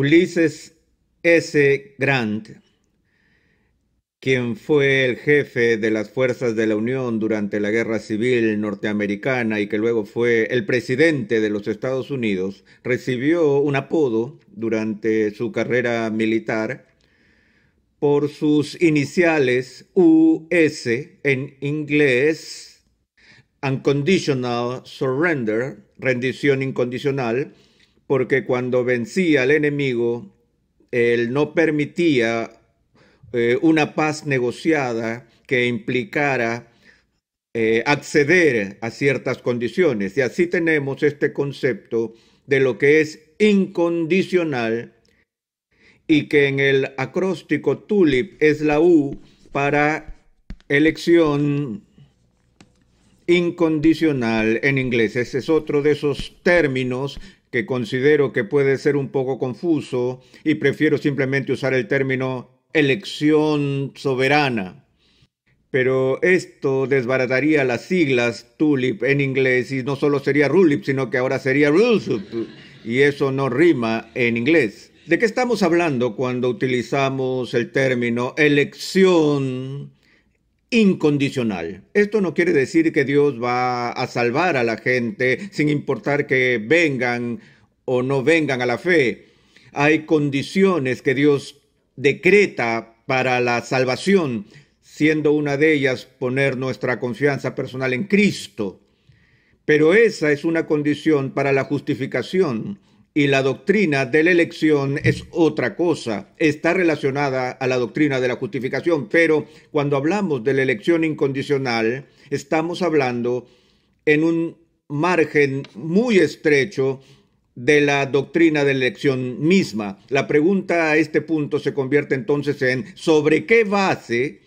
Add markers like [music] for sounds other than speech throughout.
Ulises S. Grant, quien fue el jefe de las fuerzas de la Unión durante la Guerra Civil norteamericana y que luego fue el presidente de los Estados Unidos, recibió un apodo durante su carrera militar por sus iniciales US en inglés, Unconditional Surrender, rendición incondicional, porque cuando vencía al enemigo, él no permitía eh, una paz negociada que implicara eh, acceder a ciertas condiciones. Y así tenemos este concepto de lo que es incondicional y que en el acróstico TULIP es la U para elección incondicional en inglés. Ese es otro de esos términos que considero que puede ser un poco confuso y prefiero simplemente usar el término elección soberana. Pero esto desbarataría las siglas TULIP en inglés y no solo sería RULIP, sino que ahora sería RULSUP y eso no rima en inglés. ¿De qué estamos hablando cuando utilizamos el término elección incondicional. Esto no quiere decir que Dios va a salvar a la gente sin importar que vengan o no vengan a la fe. Hay condiciones que Dios decreta para la salvación, siendo una de ellas poner nuestra confianza personal en Cristo. Pero esa es una condición para la justificación y la doctrina de la elección es otra cosa, está relacionada a la doctrina de la justificación, pero cuando hablamos de la elección incondicional, estamos hablando en un margen muy estrecho de la doctrina de la elección misma. La pregunta a este punto se convierte entonces en ¿sobre qué base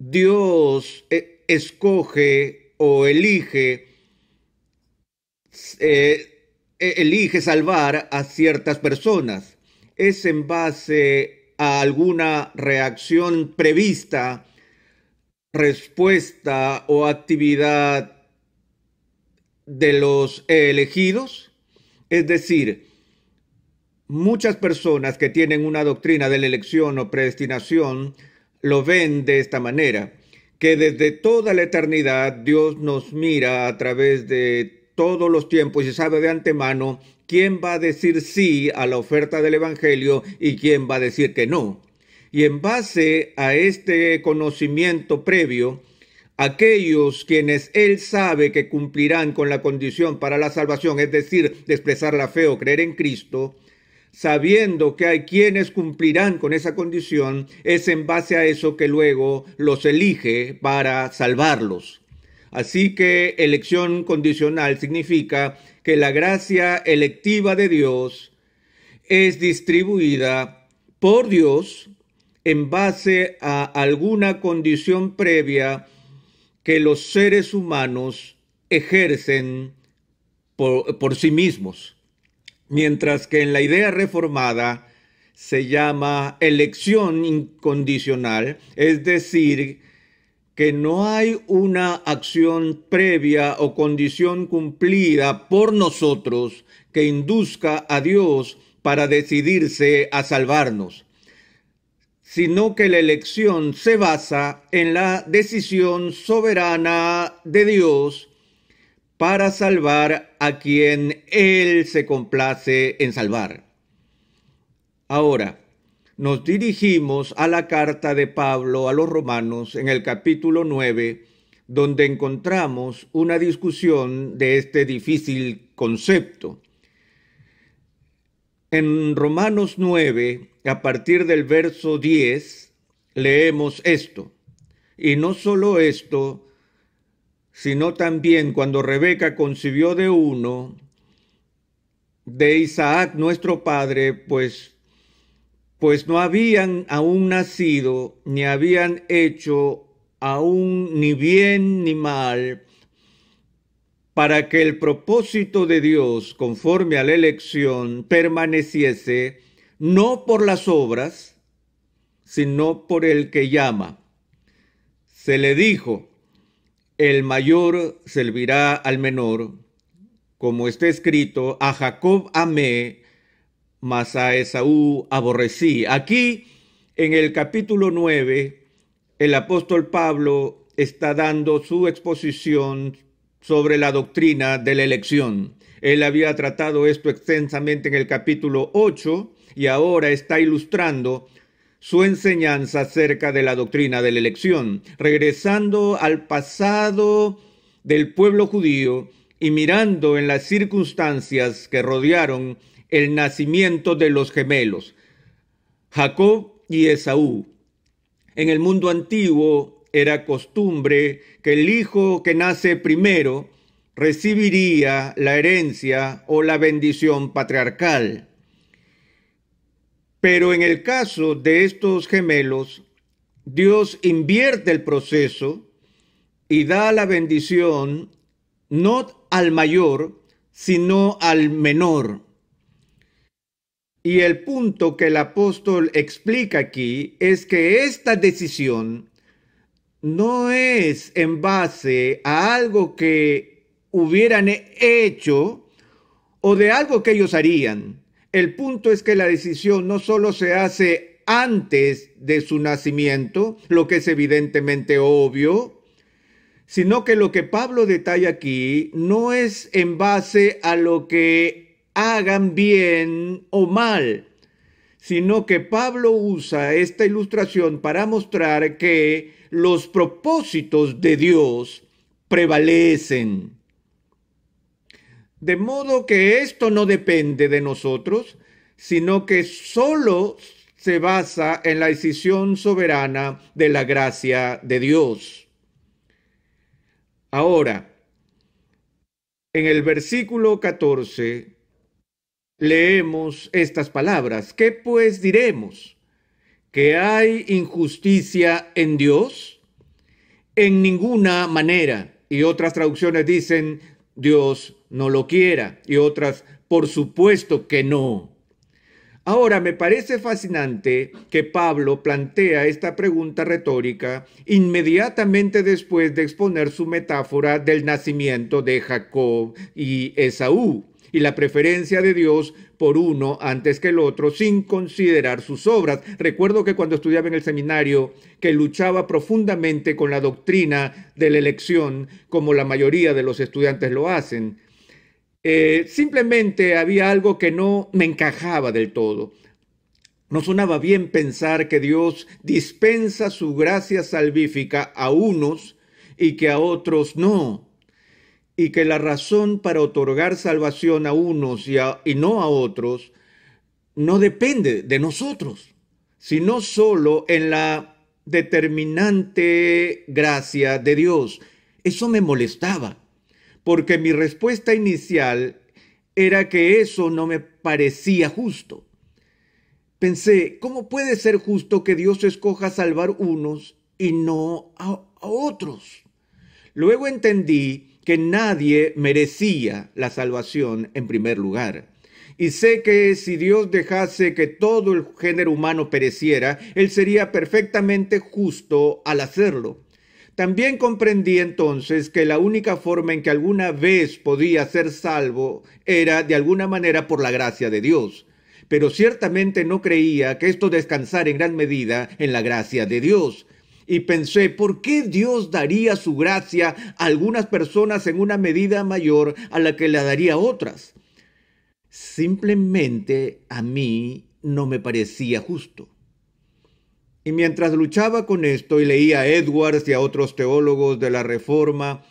Dios eh, escoge o elige eh, elige salvar a ciertas personas. Es en base a alguna reacción prevista, respuesta o actividad de los elegidos. Es decir, muchas personas que tienen una doctrina de la elección o predestinación lo ven de esta manera, que desde toda la eternidad Dios nos mira a través de todos los tiempos y sabe de antemano quién va a decir sí a la oferta del Evangelio y quién va a decir que no. Y en base a este conocimiento previo, aquellos quienes Él sabe que cumplirán con la condición para la salvación, es decir, de expresar la fe o creer en Cristo, sabiendo que hay quienes cumplirán con esa condición, es en base a eso que luego los elige para salvarlos. Así que elección condicional significa que la gracia electiva de Dios es distribuida por Dios en base a alguna condición previa que los seres humanos ejercen por, sí mismos. Mientras que en la idea reformada se llama elección incondicional, es decir, que no hay una acción previa o condición cumplida por nosotros que induzca a Dios para decidirse a salvarnos, sino que la elección se basa en la decisión soberana de Dios para salvar a quien Él se complace en salvar. Ahora, nos dirigimos a la carta de Pablo a los romanos en el capítulo 9, donde encontramos una discusión de este difícil concepto. En Romanos 9, a partir del verso 10, leemos esto. Y no solo esto, sino también cuando Rebeca concibió de uno, de Isaac nuestro padre, pues pues no habían aún nacido, ni habían hecho aún ni bien ni mal, para que el propósito de Dios, conforme a la elección, permaneciese no por las obras, sino por el que llama. Se le dijo, el mayor servirá al menor, como está escrito, a Jacob amé, mas a Esaú aborrecí. Aquí, en el capítulo 9, el apóstol Pablo está dando su exposición sobre la doctrina de la elección. Él había tratado esto extensamente en el capítulo 8 y ahora está ilustrando su enseñanza acerca de la doctrina de la elección, regresando al pasado del pueblo judío y mirando en las circunstancias que rodearon el nacimiento de los gemelos, Jacob y Esaú. En el mundo antiguo era costumbre que el hijo que nace primero recibiría la herencia o la bendición patriarcal. Pero en el caso de estos gemelos, Dios invierte el proceso y da la bendición no al mayor, sino al menor. Y el punto que el apóstol explica aquí es que esta decisión no es en base a algo que hubieran hecho o de algo que ellos harían. El punto es que la decisión no solo se hace antes de su nacimiento, lo que es evidentemente obvio, sino que lo que Pablo detalla aquí no es en base a lo que hagan bien o mal, sino que Pablo usa esta ilustración para mostrar que los propósitos de Dios prevalecen. De modo que esto no depende de nosotros, sino que solo se basa en la decisión soberana de la gracia de Dios. Ahora, en el versículo 14 leemos estas palabras. ¿Qué pues diremos? ¿Que hay injusticia en Dios? En ninguna manera. Y otras traducciones dicen, Dios no lo quiera. Y otras, por supuesto que no. Ahora, me parece fascinante que Pablo plantea esta pregunta retórica inmediatamente después de exponer su metáfora del nacimiento de Jacob y Esaú y la preferencia de Dios por uno antes que el otro sin considerar sus obras. Recuerdo que cuando estudiaba en el seminario que luchaba profundamente con la doctrina de la elección, como la mayoría de los estudiantes lo hacen. Eh, simplemente había algo que no me encajaba del todo. No sonaba bien pensar que Dios dispensa su gracia salvífica a unos y que a otros no y que la razón para otorgar salvación a unos y, no a otros no depende de nosotros, sino solo en la determinante gracia de Dios. Eso me molestaba, porque mi respuesta inicial era que eso no me parecía justo. Pensé, ¿cómo puede ser justo que Dios escoja salvar unos y no a, a otros? Luego entendí que nadie merecía la salvación en primer lugar. Y sé que si Dios dejase que todo el género humano pereciera, Él sería perfectamente justo al hacerlo. También comprendí entonces que la única forma en que alguna vez podía ser salvo era de alguna manera por la gracia de Dios. Pero ciertamente no creía que esto descansara en gran medida en la gracia de Dios y pensé, ¿por qué Dios daría su gracia a algunas personas en una medida mayor a la que la daría a otras? Simplemente a mí no me parecía justo. Y mientras luchaba con esto y leía a Edwards y a otros teólogos de la Reforma,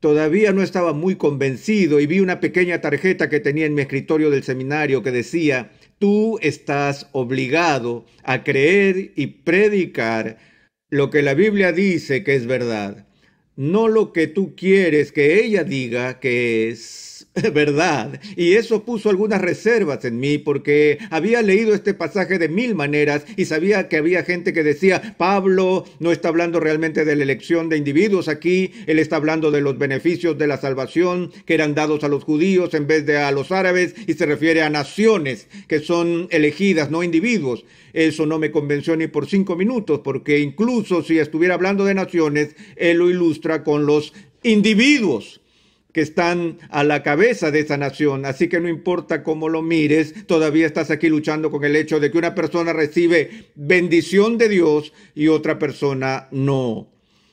todavía no estaba muy convencido y vi una pequeña tarjeta que tenía en mi escritorio del seminario que decía, tú estás obligado a creer y predicar lo que la Biblia dice que es verdad, no lo que tú quieres que ella diga que es [laughs] verdad. Y eso puso algunas reservas en mí porque había leído este pasaje de mil maneras y sabía que había gente que decía, Pablo no está hablando realmente de la elección de individuos aquí, él está hablando de los beneficios de la salvación que eran dados a los judíos en vez de a los árabes y se refiere a naciones que son elegidas, no individuos. Eso no me convenció ni por cinco minutos porque incluso si estuviera hablando de naciones, él lo ilustra con los individuos que están a la cabeza de esa nación. Así que no importa cómo lo mires, todavía estás aquí luchando con el hecho de que una persona recibe bendición de Dios y otra persona no.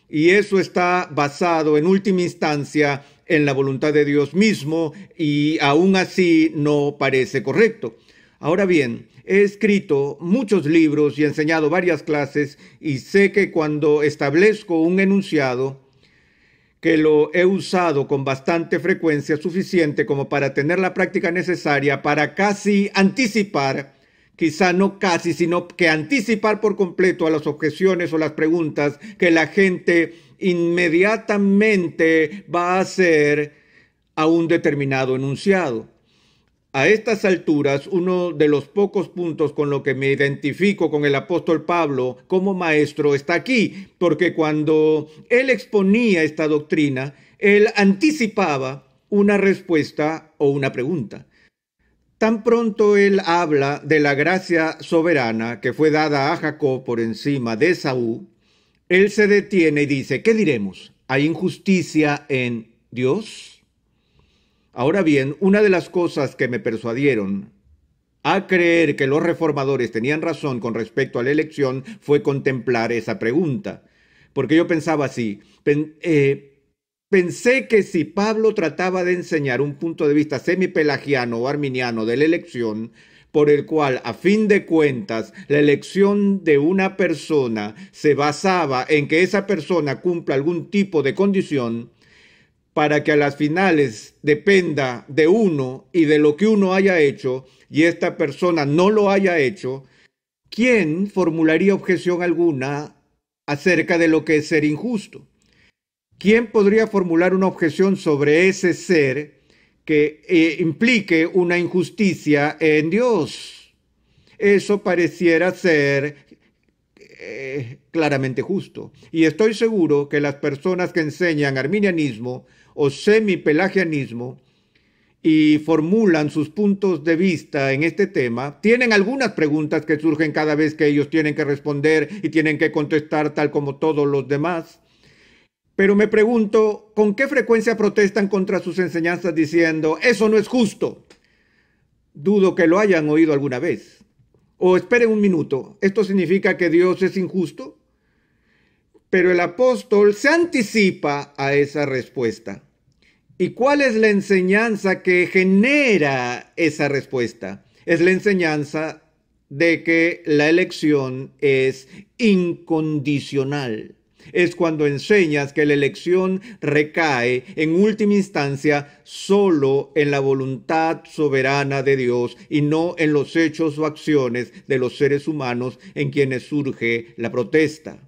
Y eso está basado en última instancia en la voluntad de Dios mismo y aún así no parece correcto. Ahora bien, he escrito muchos libros y enseñado varias clases y sé que cuando establezco un enunciado, que lo he usado con bastante frecuencia suficiente como para tener la práctica necesaria para casi anticipar, quizá no casi, sino que anticipar por completo a las objeciones o las preguntas que la gente inmediatamente va a hacer a un determinado enunciado. A estas alturas, uno de los pocos puntos con lo que me identifico con el apóstol Pablo como maestro está aquí, porque cuando él exponía esta doctrina, él anticipaba una respuesta o una pregunta. Tan pronto él habla de la gracia soberana que fue dada a Jacob por encima de Saúl, él se detiene y dice, ¿qué diremos? ¿Hay injusticia en Dios? Ahora bien, una de las cosas que me persuadieron a creer que los reformadores tenían razón con respecto a la elección fue contemplar esa pregunta. Porque yo pensaba así, eh, pensé que si Pablo trataba de enseñar un punto de vista semipelagiano o arminiano de la elección, por el cual, a fin de cuentas, la elección de una persona se basaba en que esa persona cumpla algún tipo de condición para que a las finales dependa de uno y de lo que uno haya hecho y esta persona no lo haya hecho, ¿quién formularía objeción alguna acerca de lo que es ser injusto? ¿Quién podría formular una objeción sobre ese ser que eh, implique una injusticia en Dios. Eso pareciera ser eh, claramente justo. Y estoy seguro que las personas que enseñan arminianismo o semipelagianismo y formulan sus puntos de vista en este tema, tienen algunas preguntas que surgen cada vez que ellos tienen que responder y tienen que contestar tal como todos los demás. Pero me pregunto, ¿con qué frecuencia protestan contra sus enseñanzas diciendo, eso no es justo? Dudo que lo hayan oído alguna vez. O esperen un minuto, ¿esto significa que Dios es injusto? Pero el apóstol se anticipa a esa respuesta. ¿Y cuál es la enseñanza que genera esa respuesta? Es la enseñanza de que la elección es incondicional es cuando enseñas que la elección recae en última instancia solo en la voluntad soberana de Dios y no en los hechos o acciones de los seres humanos en quienes surge la protesta.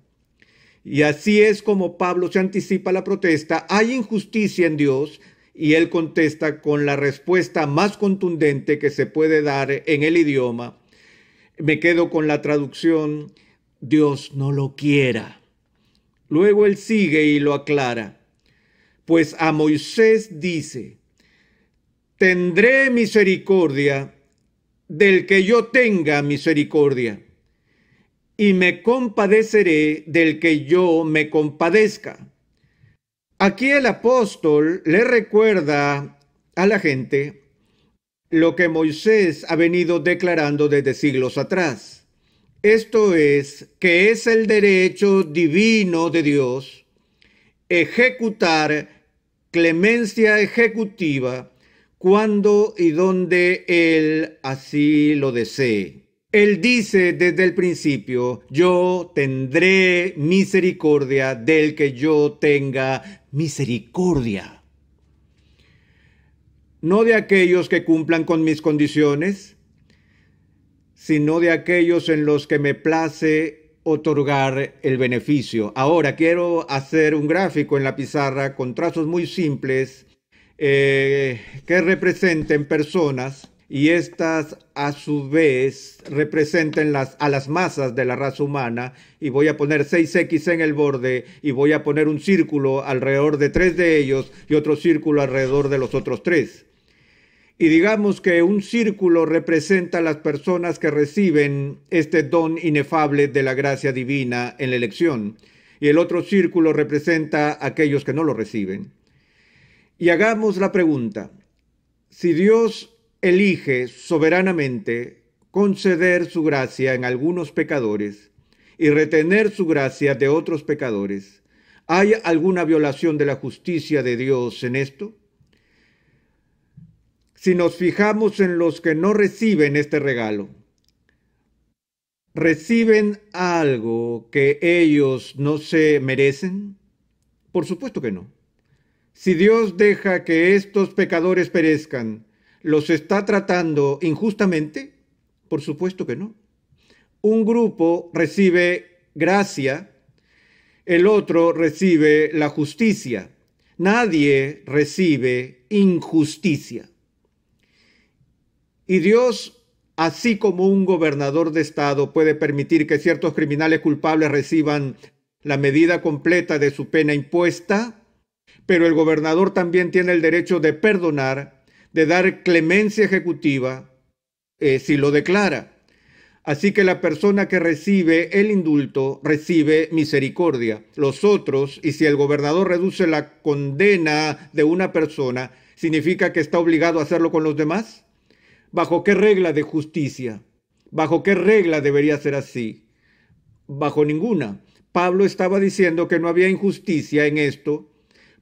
Y así es como Pablo se anticipa la protesta. Hay injusticia en Dios y él contesta con la respuesta más contundente que se puede dar en el idioma. Me quedo con la traducción, Dios no lo quiera. Luego él sigue y lo aclara. Pues a Moisés dice, tendré misericordia del que yo tenga misericordia, y me compadeceré del que yo me compadezca. Aquí el apóstol le recuerda a la gente lo que Moisés ha venido declarando desde siglos atrás. Esto es, que es el derecho divino de Dios ejecutar clemencia ejecutiva cuando y donde Él así lo desee. Él dice desde el principio, yo tendré misericordia del que yo tenga misericordia. No de aquellos que cumplan con mis condiciones, sino de aquellos en los que me place otorgar el beneficio. Ahora quiero hacer un gráfico en la pizarra con trazos muy simples eh, que representen personas y estas a su vez representen las, a las masas de la raza humana y voy a poner 6X en el borde y voy a poner un círculo alrededor de tres de ellos y otro círculo alrededor de los otros tres. Y digamos que un círculo representa a las personas que reciben este don inefable de la gracia divina en la elección. Y el otro círculo representa a aquellos que no lo reciben. Y hagamos la pregunta, si Dios elige soberanamente conceder su gracia en algunos pecadores y retener su gracia de otros pecadores, ¿hay alguna violación de la justicia de Dios en esto? Si nos fijamos en los que no reciben este regalo, ¿reciben algo que ellos no se merecen? Por supuesto que no. Si Dios deja que estos pecadores perezcan, ¿los está tratando injustamente? Por supuesto que no. Un grupo recibe gracia, el otro recibe la justicia. Nadie recibe injusticia. Y Dios, así como un gobernador de Estado puede permitir que ciertos criminales culpables reciban la medida completa de su pena impuesta, pero el gobernador también tiene el derecho de perdonar, de dar clemencia ejecutiva, eh, si lo declara. Así que la persona que recibe el indulto recibe misericordia. Los otros, y si el gobernador reduce la condena de una persona, ¿significa que está obligado a hacerlo con los demás? ¿Bajo qué regla de justicia? ¿Bajo qué regla debería ser así? Bajo ninguna. Pablo estaba diciendo que no había injusticia en esto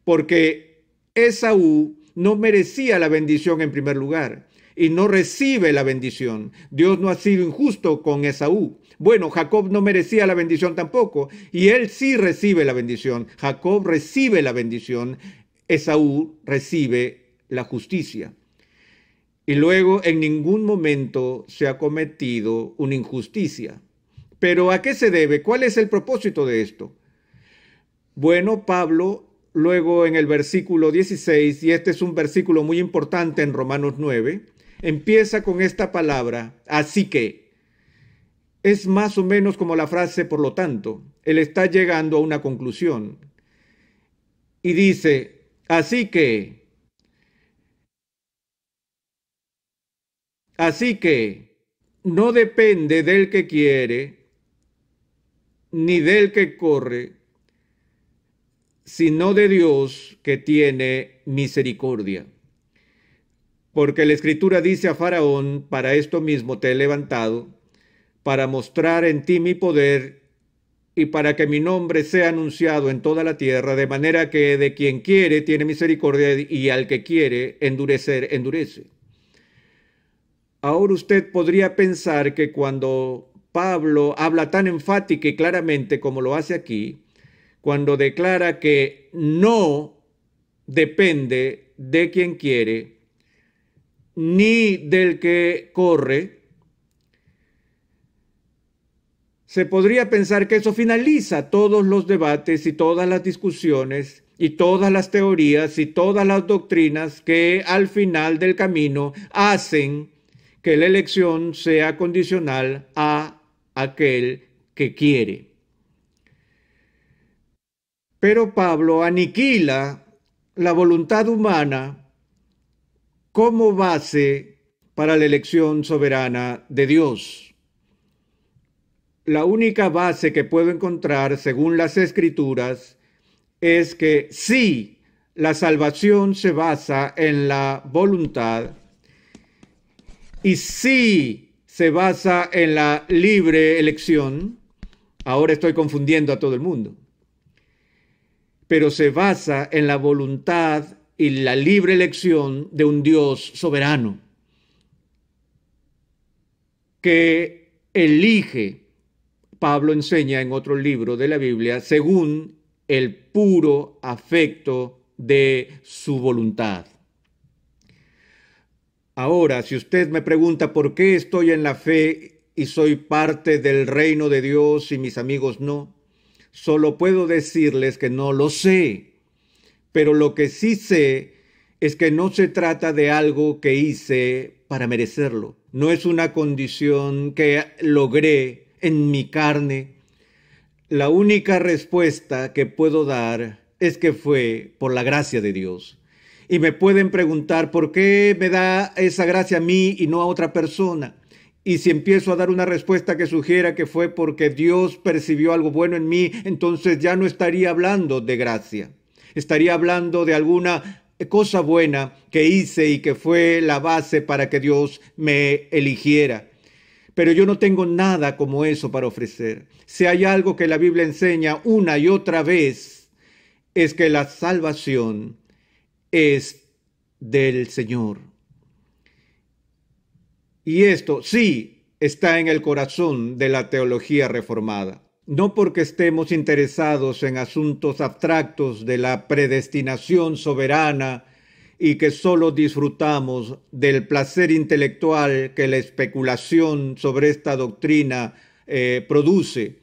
porque Esaú no merecía la bendición en primer lugar y no recibe la bendición. Dios no ha sido injusto con Esaú. Bueno, Jacob no merecía la bendición tampoco y él sí recibe la bendición. Jacob recibe la bendición, Esaú recibe la justicia. Y luego en ningún momento se ha cometido una injusticia. Pero ¿a qué se debe? ¿Cuál es el propósito de esto? Bueno, Pablo luego en el versículo 16, y este es un versículo muy importante en Romanos 9, empieza con esta palabra, así que. Es más o menos como la frase, por lo tanto, él está llegando a una conclusión. Y dice, así que, así que, no depende del que quiere, ni del que corre, sino de Dios que tiene misericordia. Porque la escritura dice a Faraón, para esto mismo te he levantado, para mostrar en ti mi poder y para que mi nombre sea anunciado en toda la tierra, de manera que de quien quiere tiene misericordia y al que quiere endurecer, endurece. Ahora usted podría pensar que cuando Pablo habla tan enfática y claramente como lo hace aquí, cuando declara que no depende de quien quiere, ni del que corre, se podría pensar que eso finaliza todos los debates y todas las discusiones y todas las teorías y todas las doctrinas que al final del camino hacen que la elección sea condicional a aquel que quiere. Pero Pablo aniquila la voluntad humana como base para la elección soberana de Dios. La única base que puedo encontrar, según las escrituras, es que sí, la salvación se basa en la voluntad y sí se basa en la libre elección. Ahora estoy confundiendo a todo el mundo pero se basa en la voluntad y la libre elección de un Dios soberano que elige, Pablo enseña en otro libro de la Biblia, según el puro afecto de su voluntad. Ahora, si usted me pregunta por qué estoy en la fe y soy parte del reino de Dios y mis amigos no, Solo puedo decirles que no lo sé, pero lo que sí sé es que no se trata de algo que hice para merecerlo. No es una condición que logré en mi carne. La única respuesta que puedo dar es que fue por la gracia de Dios. Y me pueden preguntar por qué me da esa gracia a mí y no a otra persona. Y si empiezo a dar una respuesta que sugiera que fue porque Dios percibió algo bueno en mí, entonces ya no estaría hablando de gracia. Estaría hablando de alguna cosa buena que hice y que fue la base para que Dios me eligiera. Pero yo no tengo nada como eso para ofrecer. Si hay algo que la Biblia enseña una y otra vez, es que la salvación es del Señor. Y esto sí está en el corazón de la teología reformada. No porque estemos interesados en asuntos abstractos de la predestinación soberana y que solo disfrutamos del placer intelectual que la especulación sobre esta doctrina eh, produce,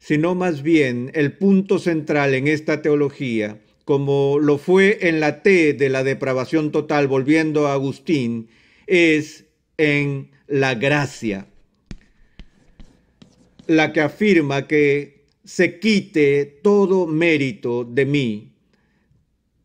sino más bien el punto central en esta teología, como lo fue en la T de la depravación total, volviendo a Agustín, es en la gracia, la que afirma que se quite todo mérito de mí,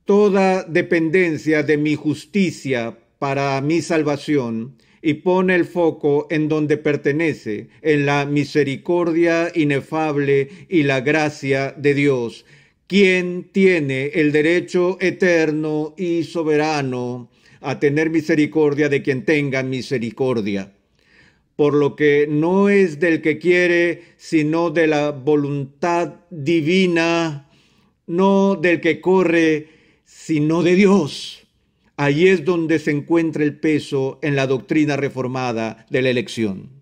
toda dependencia de mi justicia para mi salvación y pone el foco en donde pertenece, en la misericordia inefable y la gracia de Dios, quien tiene el derecho eterno y soberano a tener misericordia de quien tenga misericordia. Por lo que no es del que quiere, sino de la voluntad divina, no del que corre, sino de Dios. Allí es donde se encuentra el peso en la doctrina reformada de la elección.